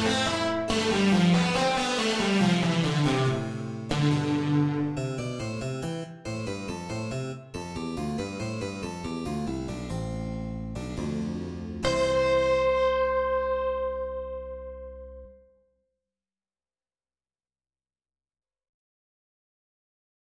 Bye.